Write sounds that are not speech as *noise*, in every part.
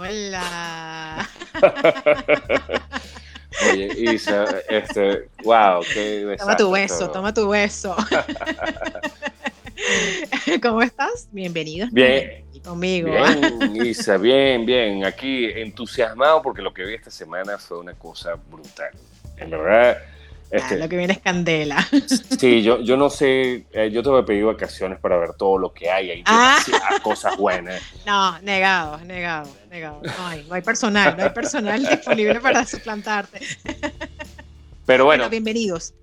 Hola. Oye, Isa, este, wow, qué Toma tu beso, toma tu beso. *laughs* ¿Cómo estás? Bienvenido. Bien. conmigo. Bien, Isa, bien, bien. Aquí entusiasmado porque lo que vi esta semana fue una cosa brutal. En verdad, este, lo que viene es candela. Sí, yo, yo no sé, eh, yo te voy a pedir vacaciones para ver todo lo que hay, hay ah. cosas buenas. No, negado, negado, negado. No hay, no hay personal, no hay personal *laughs* disponible para suplantarte. Pero bueno. bienvenidos.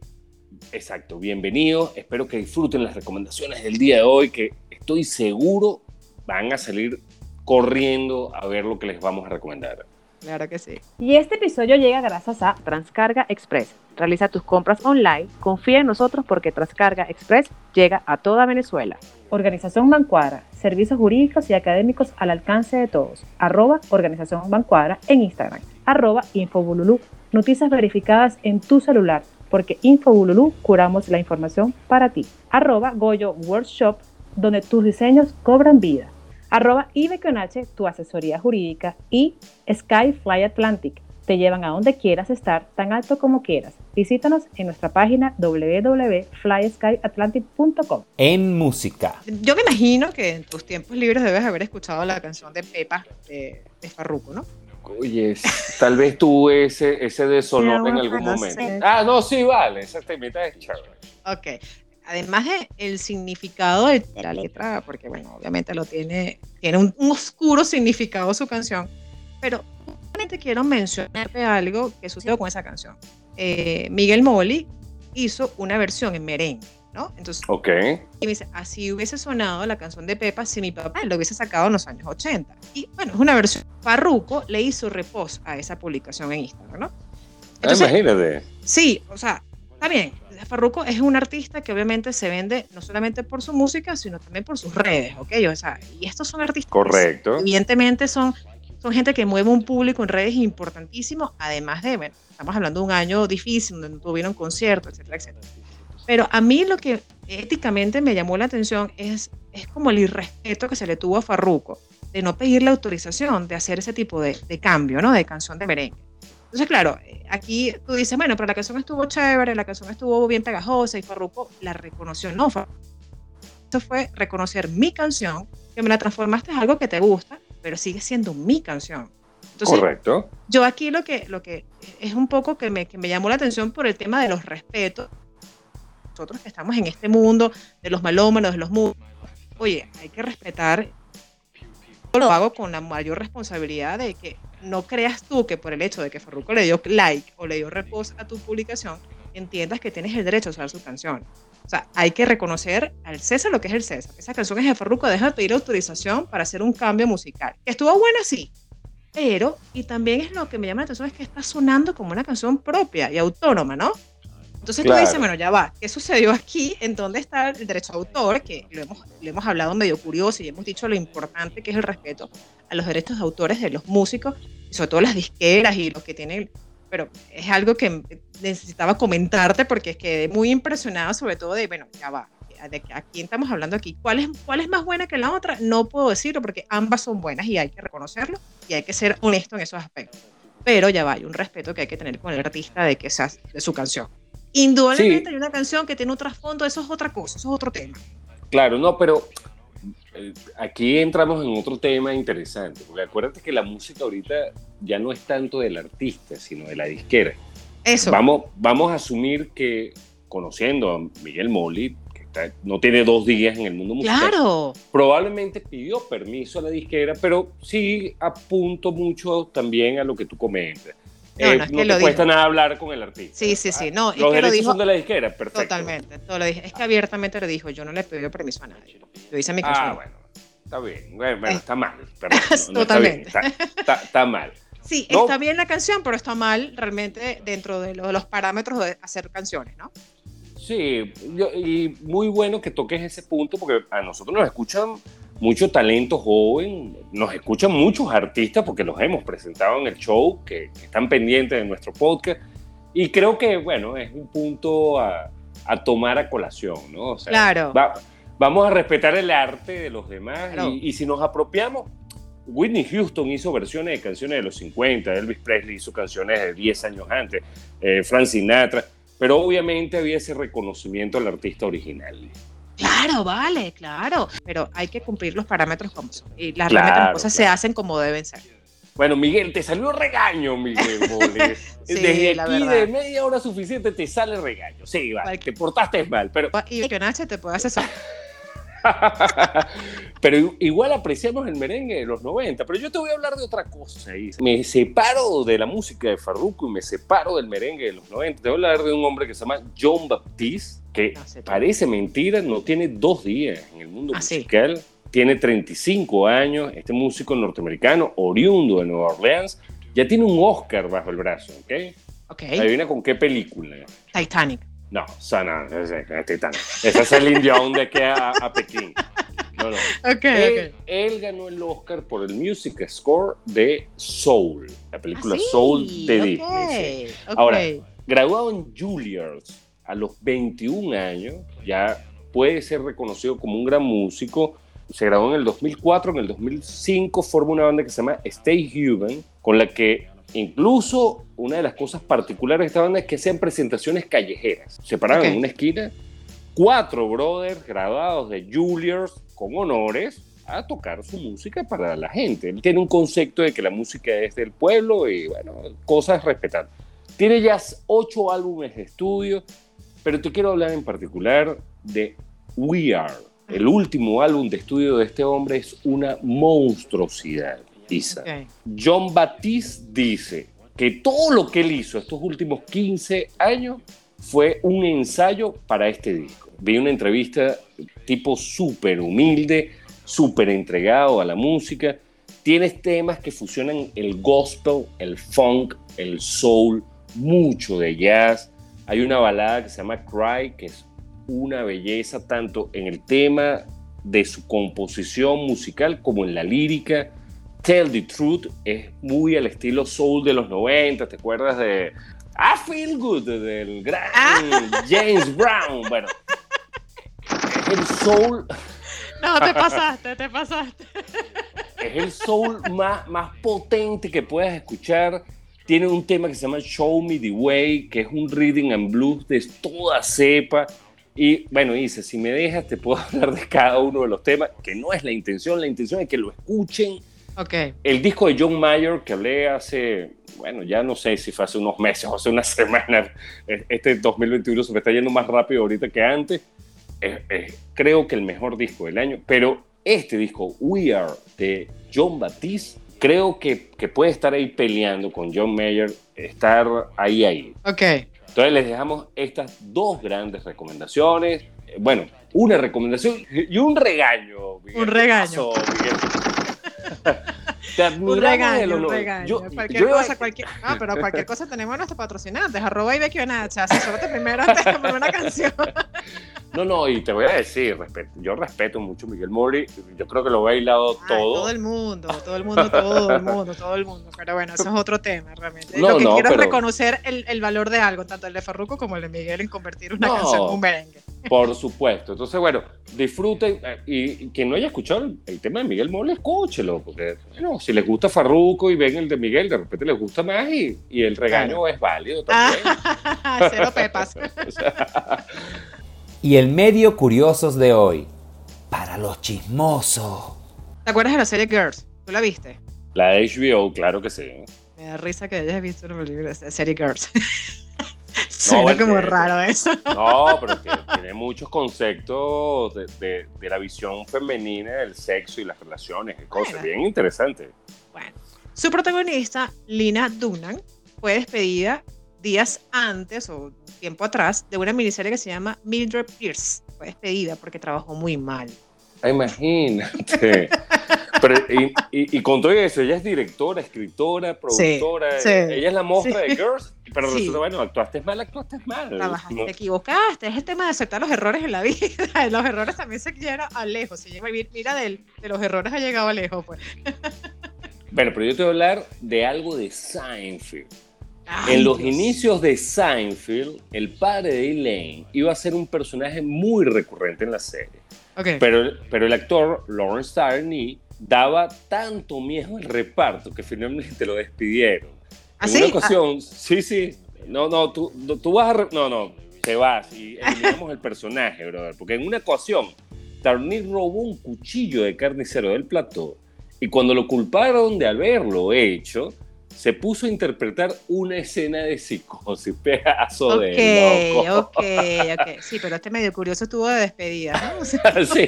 Exacto, bienvenidos. Espero que disfruten las recomendaciones del día de hoy, que estoy seguro van a salir corriendo a ver lo que les vamos a recomendar. Claro que sí. Y este episodio llega gracias a Transcarga Express. Realiza tus compras online, confía en nosotros porque Transcarga Express llega a toda Venezuela. Organización Bancuadra, servicios jurídicos y académicos al alcance de todos. Arroba Organización Bancuadra en Instagram. Arroba Infobululú, noticias verificadas en tu celular, porque Infobululú curamos la información para ti. Arroba Goyo Workshop, donde tus diseños cobran vida arroba H, tu asesoría jurídica, y Skyfly Atlantic, te llevan a donde quieras estar, tan alto como quieras. Visítanos en nuestra página www.flyskyatlantic.com. En música. Yo me imagino que en tus tiempos libres debes haber escuchado la canción de Pepa de, Farruko, ¿no? Oye, tal vez tuve ese, ese de sonor en algún momento. Ah, no, sí, vale, esa temita es chévere. Ok además de el significado de la letra, porque bueno, obviamente lo tiene, tiene un, oscuro significado su canción, pero justamente quiero mencionarte algo que sucedió con esa canción. Eh, Miguel Molly hizo una versión en merengue, ¿no? Entonces, okay. y me dice, así hubiese sonado la canción de Pepa si mi papá lo hubiese sacado en los años 80. Y bueno, es una versión. Farruko le hizo repost a esa publicación en Instagram, ¿no? Ah, Entonces, imagínate. Sí, o sea, está bien, Farruko es un artista que obviamente se vende no solamente por su música, sino también por sus redes, ¿ok? O sea, y estos son artistas. Correcto. evidentemente son, son gente que mueve un público en redes importantísimo, además de, bueno, estamos hablando de un año difícil, donde no tuvieron conciertos, etcétera, etcétera. Pero a mí lo que éticamente me llamó la atención es, es como el irrespeto que se le tuvo a Farruko de no pedirle autorización de hacer ese tipo de, de cambio, ¿no? De canción de merengue. Entonces, claro, aquí tú dices, bueno, pero la canción estuvo chévere, la canción estuvo bien pegajosa y Farruko la reconoció. No, eso fue reconocer mi canción, que me la transformaste en algo que te gusta, pero sigue siendo mi canción. Correcto. Yo aquí lo que, lo que es un poco que me, que me llamó la atención por el tema de los respetos. Nosotros que estamos en este mundo de los malómanos, de los mundos, oye, hay que respetar. Yo lo hago con la mayor responsabilidad de que no creas tú que por el hecho de que Farruko le dio like o le dio repost a tu publicación, entiendas que tienes el derecho a usar su canción. O sea, hay que reconocer al César lo que es el César. Esa canción es de Farruko, deja de pedir autorización para hacer un cambio musical. Estuvo buena, sí. Pero, y también es lo que me llama la atención, es que está sonando como una canción propia y autónoma, ¿no? Entonces tú dices, bueno, ya va, ¿qué sucedió aquí? ¿En dónde está el derecho a autor? Que lo hemos, lo hemos hablado medio curioso y hemos dicho lo importante que es el respeto a los derechos de autores de los músicos, y sobre todo las disqueras y los que tienen... Pero es algo que necesitaba comentarte porque quedé muy impresionada sobre todo de, bueno, ya va, de a quién estamos hablando aquí. ¿Cuál es, ¿Cuál es más buena que la otra? No puedo decirlo porque ambas son buenas y hay que reconocerlo y hay que ser honesto en esos aspectos. Pero ya va, hay un respeto que hay que tener con el artista de que sea de su canción. Indudablemente hay una canción que tiene un trasfondo, eso es otra cosa, eso es otro tema. Claro, no, pero aquí entramos en otro tema interesante, porque acuérdate que la música ahorita ya no es tanto del artista, sino de la disquera. Eso. Vamos, vamos a asumir que, conociendo a Miguel Molly, que no tiene dos días en el mundo musical, claro. probablemente pidió permiso a la disquera, pero sí apunto mucho también a lo que tú comentas no, no, es que te cuesta nada hablar con el artista. Sí, sí, sí. No, Los derechos lo dijo, son de la disquera, perfecto. Totalmente. Todo lo dije. Es que abiertamente lo dijo. Yo no le pedí permiso a nadie. Lo hice a mi Ah, bueno. está bien. Bueno, bueno, está mal. perdón, *laughs* no, no está, bien, Totalmente. está, está- está mal. Sí, está bien la canción, pero está mal realmente dentro de lo- los parámetros de hacer canciones, ¿no? Sí, y muy bueno que toques ese punto porque a nosotros nos escuchan mucho talento joven, nos escuchan muchos artistas porque los hemos presentado en el show, que, que están pendientes de nuestro podcast, y creo que, bueno, es un punto a, a tomar a colación, ¿no? O sea, Claro. va- vamos a respetar el arte de los demás Claro. y, y si nos apropiamos, Whitney Houston hizo versiones de canciones de los 50, Elvis Presley hizo canciones de 10 años antes, eh, Frank Sinatra, pero obviamente había ese reconocimiento al artista original. Claro, vale, claro. Pero hay que cumplir los parámetros como son. Y las, Claro, las cosas se hacen como deben ser. Bueno, Miguel, te salió regaño, Miguel. *laughs* Sí, Desde la aquí, verdad. de media hora suficiente, te sale regaño. Sí, vale, te portaste mal, pero, Y Nache te puede asesorar. *laughs* *laughs* pero igual apreciamos el merengue de los 90. Pero yo te voy a hablar de otra cosa. Me separo de la música de Farruko y me separo del merengue de los 90. Te voy a hablar de un hombre que se llama John Baptiste, que No parece mentira, no tiene dos días en el mundo Ah, musical. Tiene 35 años, este músico norteamericano, oriundo de Nueva Orleans, ya tiene un Oscar bajo el brazo, ¿ok? Ok, Adivina con qué película. Titanic. No, Sana, es, es, es Titanic. Esa es Celine Dion de aquí a, a Pekín. No, no. Ok, Él, él ganó el Oscar por el music score de Soul, la película Ah, sí, Soul de ok, Disney. sí. ok. Ahora, Graduado en Juilliard a los 21 años, ya puede ser reconocido como un gran músico. Se graduó en el 2004, en el 2005 forma una banda que se llama Stay Human, con la que incluso una de las cosas particulares de esta banda es que sean presentaciones callejeras. Se paraban en una esquina, cuatro brothers graduados de Juilliard con honores a tocar su música para la gente. Él tiene un concepto de que la música es del pueblo y, bueno, cosas respetables. Tiene ya ocho álbumes de estudio, pero te quiero hablar en particular de We Are. El último álbum de estudio de este hombre es una monstruosidad, Isa. Ok. John Baptiste dice que todo lo que él hizo estos últimos 15 años fue un ensayo para este disco. Vi una entrevista tipo súper humilde, súper entregado a la música. Tienes temas que fusionan el gospel, el funk, el soul, mucho de jazz. Hay una balada que se llama Cry, que es una belleza tanto en el tema de su composición musical como en la lírica. Tell the Truth es muy al estilo soul de los 90, ¿te acuerdas de I Feel Good del gran James Brown? Bueno, es el soul, No, te pasaste, te pasaste. es el soul más, más potente que puedas escuchar. Tiene un tema que se llama Show Me the Way, que es un reading and blues de toda cepa. Y bueno, dice, si me dejas, te puedo *laughs* hablar de cada uno de los temas, que no es la intención, la intención es que lo escuchen. Ok, El disco de John Mayer que hablé hace, bueno, ya no sé si fue hace unos meses o hace unas *laughs* semanas, este 2021 se me está yendo más rápido ahorita que antes, Es- es- creo que el mejor disco del año, pero este disco, We Are, de John Baptiste, creo que, que puede estar ahí peleando con John Mayer, estar ahí, ahí. ok. Entonces les dejamos estas dos grandes recomendaciones. Eh, Bueno, una recomendación y un regaño. Miguel. Un ¿Qué regaño. pasó, Miguel? *laughs* Te Un admiramos regaño, un regaño. Yo- cualquier yo iba a- cosa, cualquier. Pero cualquier cosa tenemos a nuestros patrocinantes. Arroba y Becky Onacha. Asesórate primero antes de poner una canción. *laughs* No, no, y te voy a decir, respeto- yo respeto mucho a Miguel Mori, yo creo que lo he bailado Ay, todo. todo el mundo, todo el mundo, todo el mundo, todo el mundo. Pero bueno, eso es otro tema, realmente. No, Lo que no, quiero pero- es reconocer el, el valor de algo, tanto el de Farruko como el de Miguel, en convertir una No. canción en un merengue. Por supuesto. Entonces, bueno, disfruten eh, y, quien no haya escuchado el, el tema de Miguel Mole, escúchelo, porque bueno, si les gusta Farruco y ven el de Miguel, de repente les gusta más y, y el regaño es válido también. Ah, *laughs* cero pepas. *laughs* Y el medio curiosos de hoy. Para los chismosos. ¿Te acuerdas de la serie Girls? ¿Tú la viste? la HBO, claro que sí. Me da risa que hayas visto la serie Girls. *laughs* *laughs* Suena bueno, como que- raro eso. *laughs* No, pero que tiene muchos conceptos de, de- de la visión femenina del sexo y las relaciones y cosas. Bueno. Bien interesante. Bueno, su protagonista, Lina Dunham, fue despedida días antes o tiempo atrás de una miniserie que se llama Mildred Pierce. Fue despedida porque trabajó muy mal. Imagínate. *laughs* Pero, y, y, con todo eso, ella es directora, escritora, productora. Ella es la monstruo de Girls. Pero resulta, bueno, actuaste mal, actuaste mal. Trabajaste, te equivocaste. Es el tema de aceptar los errores en la vida. *laughs* los errores también se llegan a lejos. Se llega, mira, de, de los errores ha llegado a lejos, pues. *laughs* Bueno, pero yo te voy a hablar de algo de Seinfeld. en los inicios de Seinfeld, el padre de Elaine iba a ser un personaje muy recurrente en la serie. Pero, pero el actor Lawrence Tarney daba tanto miedo al reparto que finalmente lo despidieron. ¿Ah, en sí? una ocasión, ah. sí, sí. No, no, tú, tú vas a. No, no, te vas y eliminamos el personaje, brother. Porque en una ocasión, Tarney robó un cuchillo de carnicero del plató y cuando lo culparon de haberlo hecho, se puso a interpretar una escena de psicosis, pedazo *laughs* de loco. Ok, ok, Sí, pero este medio curioso estuvo de despedida, ¿no? *laughs* sí. *laughs*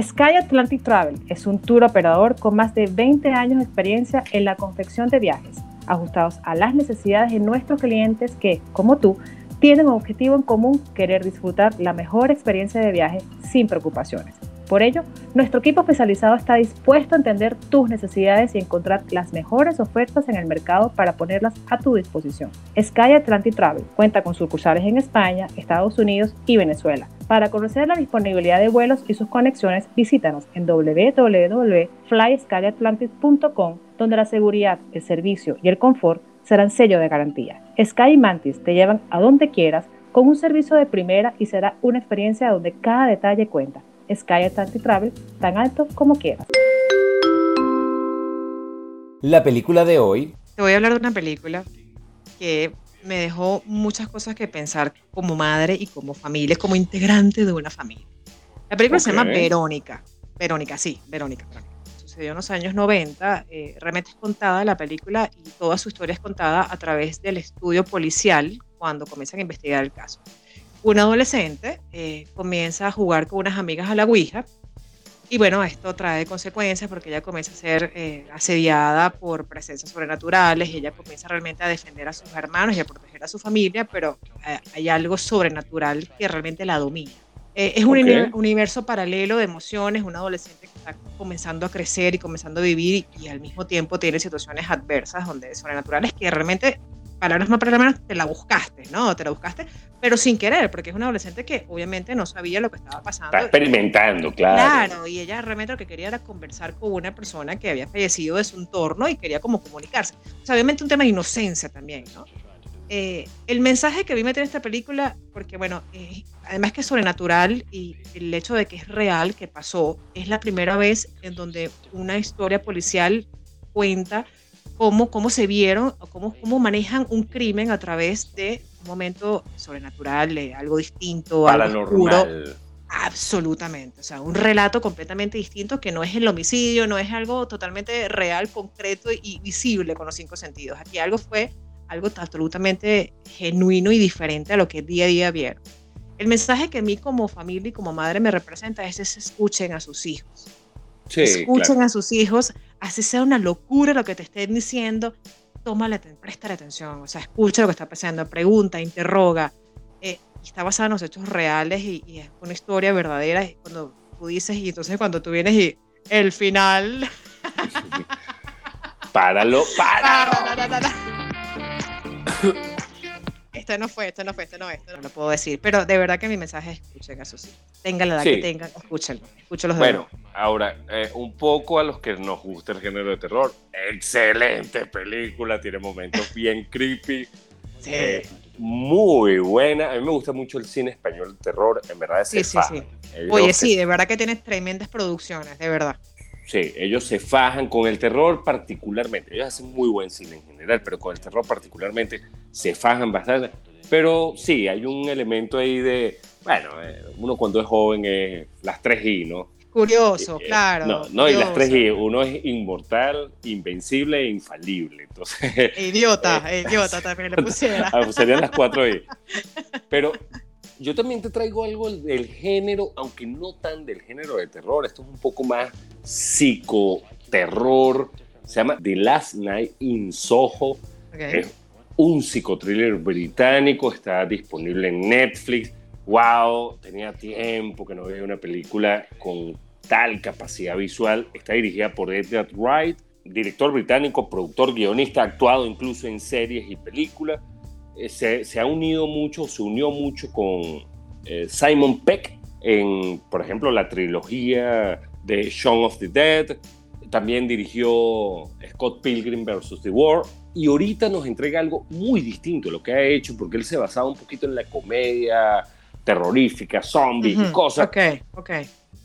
Sky Atlantic Travel es un tour operador con más de 20 años de experiencia en la confección de viajes, ajustados a las necesidades de nuestros clientes que, como tú, tienen un objetivo en común, querer disfrutar la mejor experiencia de viaje sin preocupaciones. Por ello, nuestro equipo especializado está dispuesto a entender tus necesidades y encontrar las mejores ofertas en el mercado para ponerlas a tu disposición. Sky Atlantic Travel cuenta con sucursales en España, Estados Unidos y Venezuela. Para conocer la disponibilidad de vuelos y sus conexiones, visítanos en www.flyskyatlantic.com, donde la seguridad, el servicio y el confort serán sello de garantía. Sky y Mantis te llevan a donde quieras con un servicio de primera y será una experiencia donde cada detalle cuenta. Sky Atlantic Travel tan alto como quieras. La película de hoy. Te voy a hablar de una película que me dejó muchas cosas que pensar como madre y como familia, como integrante de una familia. La película se llama Verónica. Verónica, sí, Verónica. Sucedió en los años 90. Eh, realmente es contada la película y toda su historia es contada a través del estudio policial cuando comienzan a investigar el caso un adolescente eh, comienza a jugar con unas amigas a la Ouija. Y bueno, esto trae consecuencias porque ella comienza a ser eh, asediada por presencias sobrenaturales y ella comienza realmente a defender a sus hermanos y a proteger a su familia, pero eh, hay algo sobrenatural que realmente la domina. es un universo paralelo de emociones, un adolescente que está comenzando a crecer y comenzando a vivir y, y al mismo tiempo tiene situaciones adversas donde sobrenaturales que realmente palabras más palabras te la buscaste, ¿no? Te la buscaste, pero sin querer, porque es una adolescente que obviamente no sabía lo que estaba pasando. Está experimentando, claro. Claro, y ella realmente lo que quería era conversar con una persona que había fallecido de su entorno y quería como comunicarse. O sea, obviamente un tema de inocencia también, ¿no? Eh, el mensaje que vi meter en esta película, porque bueno, eh, además que es sobrenatural y el hecho de que es real, que pasó, es la primera vez en donde una historia policial cuenta cómo, cómo se vieron, cómo, cómo manejan un crimen a través de un momento sobrenatural, algo distinto, algo oscuro. Absolutamente, o sea, un relato completamente distinto que no es el homicidio, no es algo totalmente real, concreto y visible con los cinco sentidos. Aquí algo fue algo absolutamente genuino y diferente a lo que día a día vieron. El mensaje que a mí como familia y como madre me representa es escuchen a sus hijos. Escuchen a sus hijos, así sea una locura lo que te estén diciendo, tómale, presta atención, o sea, escucha lo que está pasando, pregunta, interroga. Eh, está basada en los hechos reales y, es una historia verdadera. Y cuando tú dices, y entonces cuando tú vienes y el final. *laughs* Páralo, páralo. *laughs* *laughs* Esto no fue, esto no fue, esto no, esto no lo puedo decir. Pero de verdad que mi mensaje es escuchen a sus Tengan la edad que tengan, escúchenlo. Escúchenlos Bueno, ahora, eh, un poco a los que nos gusta el género de terror. Excelente película, tiene momentos bien *laughs* creepy. Sí. Eh, muy buena. A mí me gusta mucho el cine español de terror. En verdad, es sí, sí, sí. Oye, sí, de verdad que tienes tremendas producciones, de verdad. Sí, ellos se fajan con el terror particularmente. Ellos hacen muy buen cine en general, pero con el terror particularmente se fajan bastante. Pero sí, hay un elemento ahí de, bueno, eh, uno cuando es joven es las tres I, ¿no? Curioso, eh, claro. No, no y las tres I, uno es inmortal, invencible e infalible. Entonces, idiota, eh, *laughs* idiota también le *laughs* pusiera. Ah, serían las cuatro I. *laughs* Pero yo también te traigo algo del género, aunque no tan del género de terror. Esto es un poco más psicoterror. Se llama The Last Night in Soho. Es un psicotriller británico, está disponible en Netflix. ¡Wow! Tenía tiempo que no veía una película con tal capacidad visual. Está dirigida por Edgar Wright, director británico, productor, guionista, actuado incluso en series y películas. Eh, se, ha unido mucho, se unió mucho con eh, Simon Peck en, por ejemplo, la trilogía de Shaun of the Dead. También dirigió Scott Pilgrim vs. The World. Y ahorita nos entrega algo muy distinto a lo que ha hecho, porque él se basaba un poquito en la comedia terrorífica, zombies y cosas. Ok, ok.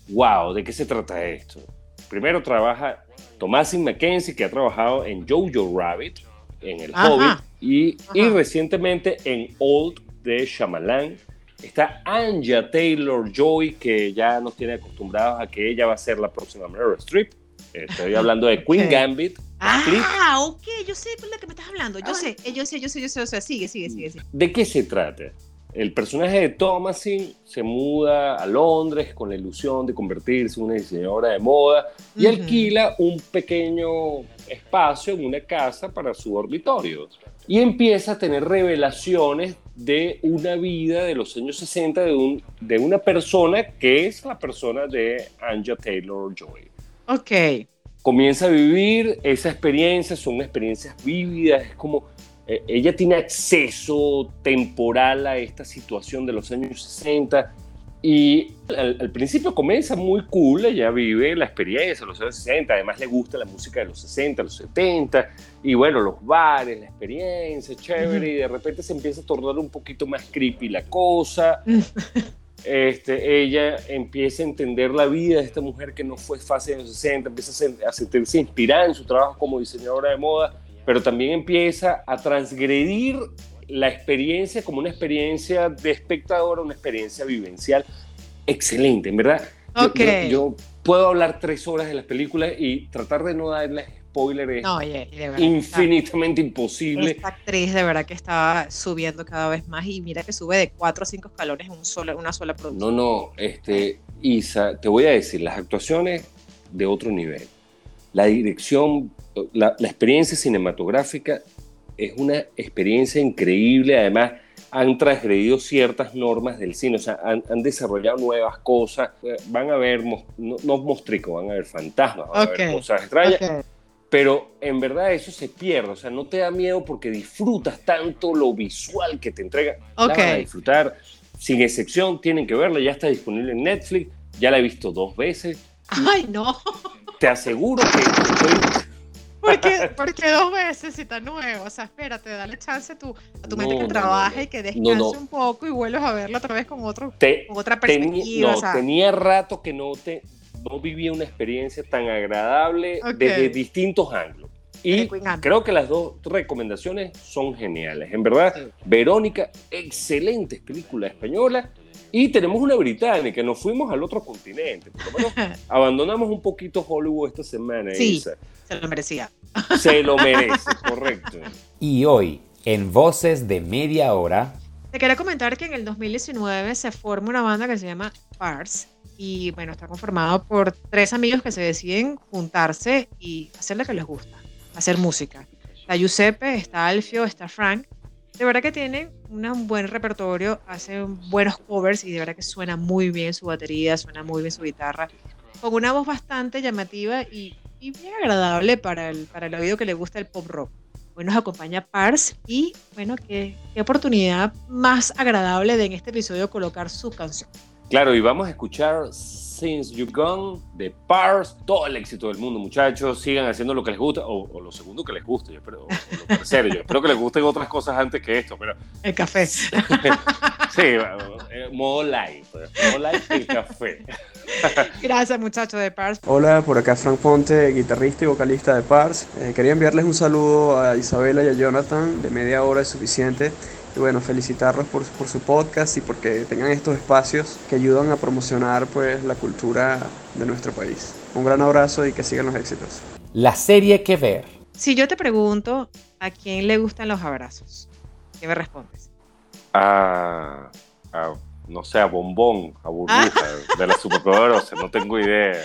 Wow, ¿de qué se trata esto? Primero trabaja Thomasin McKenzie, que ha trabajado en Jojo Rabbit, en El Hobbit, y, y, recientemente en Old de Shyamalan. Está Anja Taylor Joy, que ya nos tiene acostumbrados a que ella va a ser la próxima Meryl Streep. Estoy *laughs* hablando de Queen Gambit. Ah, ok, yo sé de la que me estás hablando. Yo sé, yo sé, yo sé, yo sé, o sea, sigue, sigue, sigue. ¿De qué se trata? El personaje de Thomasin se muda a Londres con la ilusión de convertirse en una diseñadora de moda y alquila un pequeño espacio en una casa para su dormitorio. Y empieza a tener revelaciones de una vida de los años 60 de, un, de una persona que es la persona de Anja Taylor Joy. Ok. Comienza a vivir esa experiencia, son experiencias vívidas, es como eh, ella tiene acceso temporal a esta situación de los años 60 y al, principio comienza muy cool, ella vive la experiencia de los años 60, además le gusta la música de los 60, los 70 y bueno, los bares, la experiencia, chévere y de repente se empieza a tornar un poquito más creepy la cosa. *laughs* Este, ella empieza a entender la vida de esta mujer que no fue fácil en los 60, empieza a sentirse inspirada en su trabajo como diseñadora de moda pero también empieza a transgredir la experiencia como una experiencia de espectador, una experiencia vivencial excelente, en verdad. Okay. Yo, puedo hablar tres horas de las películas y tratar de no darles spoilers no, infinitamente imposible. Esta actriz de verdad que estaba subiendo cada vez más y mira que sube de cuatro o cinco escalones en un solo, una sola producción. No, no, este, Isa, te voy a decir, las actuaciones de otro nivel. La dirección la, experiencia cinematográfica es una experiencia increíble, además han transgredido ciertas normas del cine, o sea, han, desarrollado nuevas cosas, van a ver, no, no mostricos, van a ver fantasmas, van a ver cosas extrañas, pero en verdad eso se pierde, o sea, no te da miedo porque disfrutas tanto lo visual que te entrega, la van a disfrutar, sin excepción, tienen que verla, ya está disponible en Netflix, ya la he visto dos veces. Ay, no. Te aseguro que estoy porque, porque dos veces si está nuevo. O sea, espérate, dale chance a tu, a tu mente que trabaje y que descanse un poco y vuelves a verlo otra vez con, otro, otra perspectiva. no, tenía rato que no, te, no vivía una experiencia tan agradable desde distintos ángulos. Y creo que las dos recomendaciones son geniales. En verdad, Verónica, excelente película española. Y tenemos una británica, nos fuimos al otro continente. Por lo menos *laughs* abandonamos un poquito Hollywood esta semana. Sí, se lo merecía. Se lo merece, correcto. Y hoy, en Voces de Media Hora. Te quería comentar que en el 2019 se forma una banda que se llama Pars. Y bueno, está conformado por tres amigos que se deciden juntarse y hacer lo que les gusta, hacer música. Está Giuseppe, está Alfio, está Frank de verdad que tienen un buen repertorio, hacen buenos covers y de verdad que suena muy bien su batería, suena muy bien su guitarra, con una voz bastante llamativa y, bien agradable para el, para el oído que le gusta el pop rock. Hoy nos acompaña Pars y bueno, qué, qué oportunidad más agradable de en este episodio colocar su canción. Claro, y vamos a escuchar Since You Gone de Pars. Todo el éxito del mundo, muchachos. Sigan haciendo lo que les gusta, o, lo segundo que les guste, yo espero, o, lo tercero. Yo espero que les gusten otras cosas antes que esto, pero. El café. *laughs* sí, eh, modo light. Pues, modo light el café. *laughs* Gracias, muchachos de Pars. Hola, por acá Frank Ponte, guitarrista y vocalista de Pars. Eh, quería enviarles un saludo a Isabela y a Jonathan. De media hora es suficiente y bueno, felicitarlos por, por, su podcast y porque tengan estos espacios que ayudan a promocionar pues la cultura de nuestro país. Un gran abrazo y que sigan los éxitos. La serie que ver. Si yo te pregunto a quién le gustan los abrazos, ¿qué me respondes? A, no sé, a Bombón, a Burbuja, *laughs* de la superpoderosa, no tengo idea.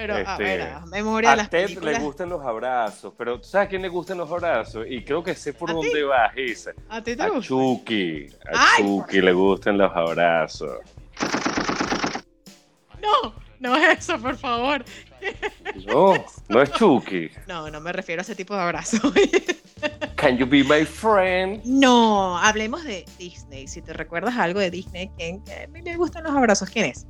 Pero, a Este, ver, a memoria de A las Ted películas. le gustan los abrazos, pero ¿tú sabes a quién le gustan los abrazos? Y creo que sé por ¿A dónde vas esa. ¿A ti te A gusta? Chucky. A Ay, Chucky le gustan los abrazos. No, no es eso, por favor. No, *laughs* no es Chucky. No, no me refiero a ese tipo de abrazo. *laughs* Can you be my friend? no, hablemos de Disney. Si te recuerdas algo de Disney, ¿quién? que a mí me gustan los abrazos. ¿Quién es?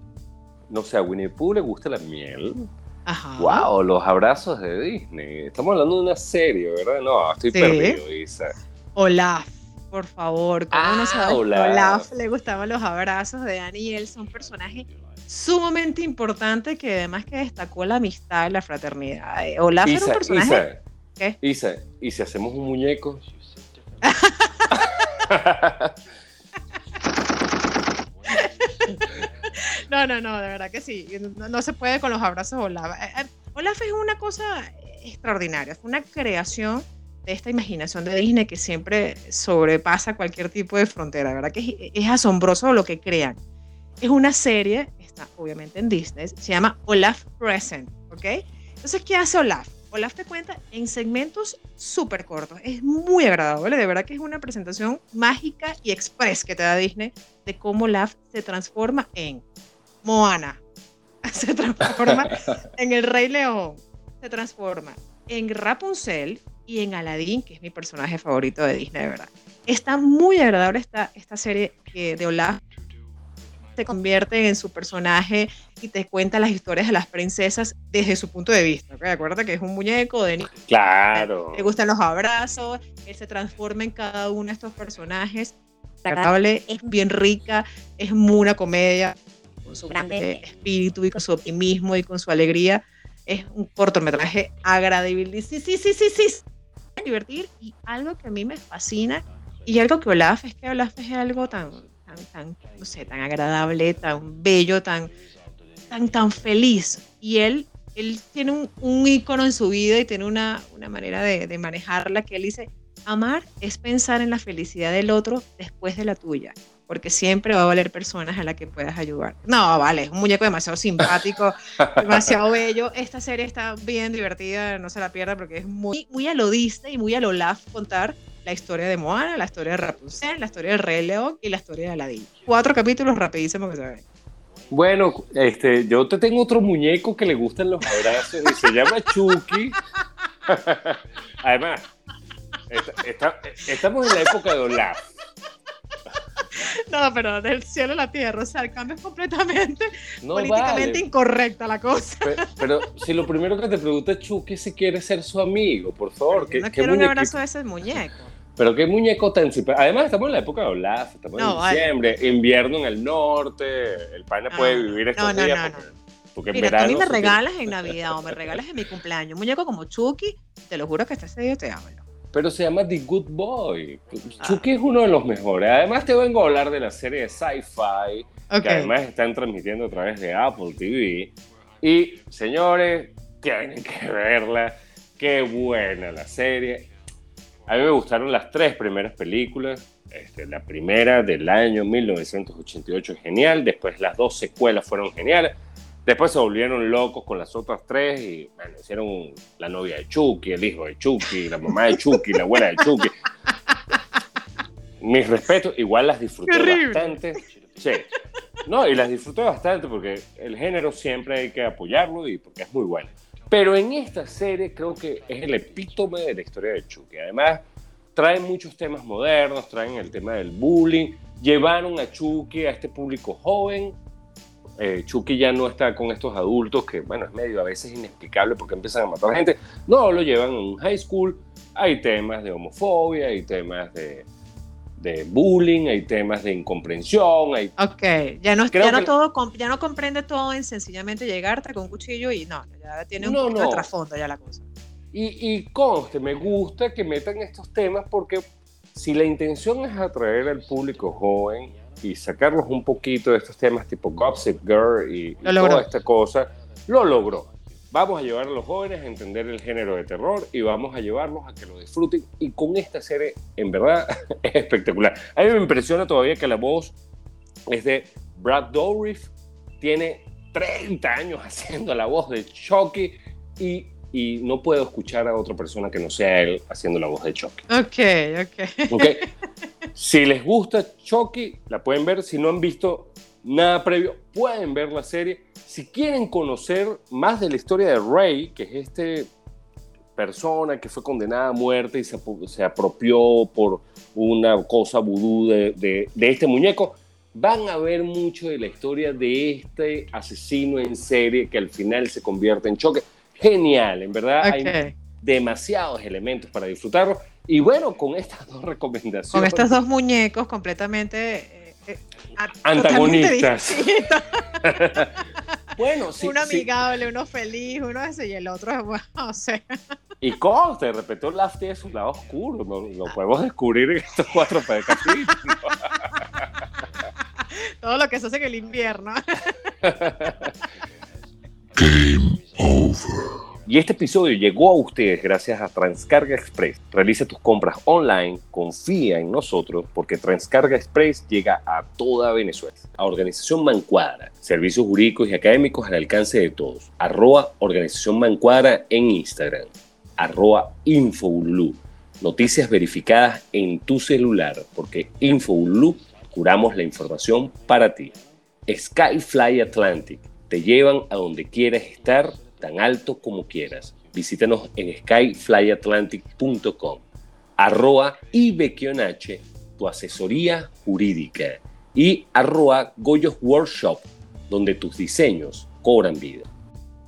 No sé, a Winnie Pooh le gusta la miel. Ajá. Wow, los abrazos de Disney. Estamos hablando de una serie, ¿verdad? No, estoy Sí. perdido, Isa. Olaf, por favor. ¿Cómo no Ah, sabes que Olaf. Olaf le gustaban los abrazos de Annie y él? Son personajes sumamente importantes que además que destacó la amistad y la fraternidad. Eh, Olaf era un Isa, personaje... Isa, ¿Qué? Isa, ¿y si hacemos un muñeco? *laughs* *laughs* *laughs* No, no, no, de verdad que sí. No, se puede con los abrazos Olaf. Eh, eh, Olaf es una cosa extraordinaria. Fue una creación de esta imaginación de Disney que siempre sobrepasa cualquier tipo de frontera. Verdad que es, es asombroso lo que crean. Es una serie, está obviamente en Disney, se llama Olaf Present, ¿ok? Entonces, ¿qué hace Olaf? Olaf te cuenta en segmentos súper cortos. Es muy agradable, de verdad que es una presentación mágica y express que te da Disney de cómo Olaf se transforma en Moana, *laughs* se transforma *laughs* en el Rey León, se transforma en Rapunzel y en Aladdin, que es mi personaje favorito de Disney, de verdad. Está muy agradable esta, esta serie que de Olaf se convierte en su personaje y te cuenta las historias de las princesas desde su punto de vista. ¿ok? Acuérdate que es un muñeco de niño Claro. le gustan los abrazos, él se transforma en cada uno de estos personajes. Agradable, es bien rica, es muy una comedia, con su grande espíritu y con su optimismo y con su alegría. Es un cortometraje agradable. Sí, sí, sí, sí, sí. Divertir y algo que a mí me fascina y algo que Olaf es que Olaf es algo tan, tan, tan, no sé, tan agradable, tan bello, tan, tan, tan feliz. Y él él tiene un, un ícono en su vida y tiene una, una manera de, de manejarla que él dice, amar es pensar en la felicidad del otro después de la tuya, porque siempre va a valer personas a las que puedas ayudar. No, vale, es un muñeco demasiado simpático, *laughs* demasiado bello. Esta serie está bien divertida, no se la pierda porque es muy, muy a lo Disney y muy a lo Laugh contar la historia de Moana, la historia de Rapunzel, la historia del Rey León y la historia de Aladdin. Cuatro capítulos rapidísimos que se ven. Bueno, este, yo te tengo otro muñeco que le gustan los abrazos y se llama Chucky. *laughs* Además, esta- esta- estamos en la época de Olaf. *laughs* No, pero del cielo a la tierra, o sea, el cambio es completamente *laughs* No políticamente vale. incorrecta la cosa. Pe- Pero, si lo primero que te pregunta es Chucky si quiere ser su amigo, por favor. ¿qué, no quiero un abrazo de ese muñeco. *laughs* Pero qué muñeco tan. Además, estamos en la época de Olaf, estamos No, en vale. diciembre, invierno en el norte, el pana No, puede vivir estos no, días no, porque, porque Mira, tú a mí me regalas en Navidad o me regalas en mi cumpleaños un muñeco como Chucky, te lo juro que ese día te hablo. Pero se llama The Good Boy. Ah. Chucky es uno de los mejores. Además, te vengo a hablar de la serie de Sci-Fi, Ok. que además están transmitiendo a través de Apple TV. Y, señores, tienen que *laughs* verla. Qué buena la serie. A mí me gustaron las tres primeras películas. Este, la primera del año 1988 es genial. Después las dos secuelas fueron geniales. Después se volvieron locos con las otras tres y bueno, hicieron la novia de Chucky, el hijo de Chucky, la mamá de Chucky, la abuela de Chucky. Mis respetos, igual las disfruté bastante. Sí. No, y las disfruté bastante porque el género siempre hay que apoyarlo y porque es muy bueno. Pero en esta serie creo que es el epítome de la historia de Chucky. Además, traen muchos temas modernos, traen el tema del bullying, llevaron a Chucky a este público joven. Eh, Chucky ya no está con estos adultos que, bueno, es medio a veces inexplicable porque empiezan a matar gente. No, lo llevan a un high school. Hay temas de homofobia, hay temas de, de bullying, hay temas de incomprensión, hay Ok, ya no, ya no que- todo, ya no comprende todo en sencillamente llegarte con un cuchillo y no, ya tiene un No, poquito no. de trasfondo ya la cosa. Y, y conste, me gusta que metan estos temas porque si la intención es atraer al público joven y sacarlos un poquito de estos temas tipo Gossip Girl y, y logró. toda esta cosa, lo logró. Vamos a llevar a los jóvenes a entender el género de terror y vamos a llevarlos a que lo disfruten. Y con esta serie, en verdad, *laughs* es espectacular. A mí me impresiona todavía que la voz es de Brad Dourif. Tiene 30 años haciendo la voz de Chucky y, y no puedo escuchar a otra persona que no sea él haciendo la voz de Chucky. Ok, ok. ¿Ok? *laughs* si les gusta Chucky, la pueden ver. Si no han visto nada previo, pueden ver la serie. Si quieren conocer más de la historia de Ray, que es este persona que fue condenada a muerte y se, se apropió por una cosa vudú de, de- de este muñeco, van a ver mucho de la historia de este asesino en serie que al final se convierte en choque. Genial, en verdad hay demasiados elementos para disfrutarlo. Y bueno, con estas dos recomendaciones. Con estos dos muñecos completamente eh, eh, Antagonistas. *laughs* Bueno, sí, uno sí. amigable, uno feliz, uno ese y el otro, *laughs* bueno, o sea, Y conste, de repente Olaf tiene su lado oscuro. Lo, lo podemos descubrir en estos cuatro *laughs* capítulos. todo lo que se hace en el invierno. Y este episodio llegó a ustedes gracias a Transcarga Express. Realiza tus compras online, confía en nosotros, porque Transcarga Express llega a toda Venezuela. A Organización Mancuadra, servicios jurídicos y académicos al alcance de todos. Arroba Organización Mancuadra en Instagram. Arroba Infoulu. Noticias verificadas en tu celular, porque Infoulu curamos la información para ti. Skyfly Atlantic. Te llevan a donde quieras estar, tan alto como quieras. Visítanos en skyflyatlantic.com. Arroba IBQNH, tu asesoría jurídica. Y arroba Goyos Workshop, donde tus diseños cobran vida.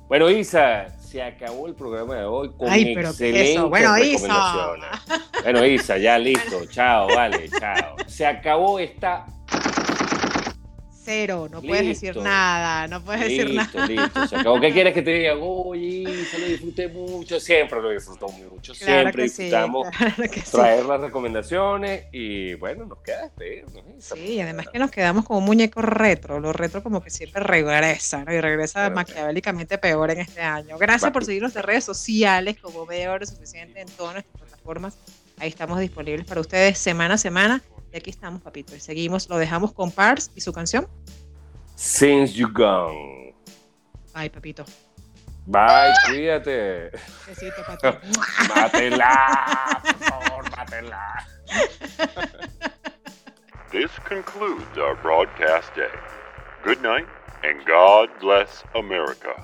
Bueno, Isa, se acabó el programa de hoy con Ay, pero ¿qué es excelentes? Bueno, Isa. recomendaciones. Bueno, Isa, ya listo. *laughs* Chao, vale, chao. Se acabó esta Cero, no puedes decir Listo. nada, no puedes decir listo, nada. listo, se acabó. ¿Qué quieres que te diga? Oye, se lo disfruté mucho, siempre lo disfrutó mucho, Claro siempre que sí, disfrutamos claro que sí. traer las recomendaciones y bueno, nos queda. Sí, y además que nos quedamos como un muñeco retro, lo retro como que siempre regresa, ¿no? Y regresa Claro. maquiavélicamente peor en este año. Gracias por Va. seguirnos en redes sociales, como veo ahora suficiente en todas nuestras plataformas. Ahí estamos disponibles para ustedes semana a semana. Y aquí estamos, papito. Y seguimos, lo dejamos con Pars y su canción. Since you gone. Ay, papito. Bye, cuídate. Besito para ti. *laughs* Mátela, por favor, mátela. This concludes our broadcast day. Good night, and God bless America.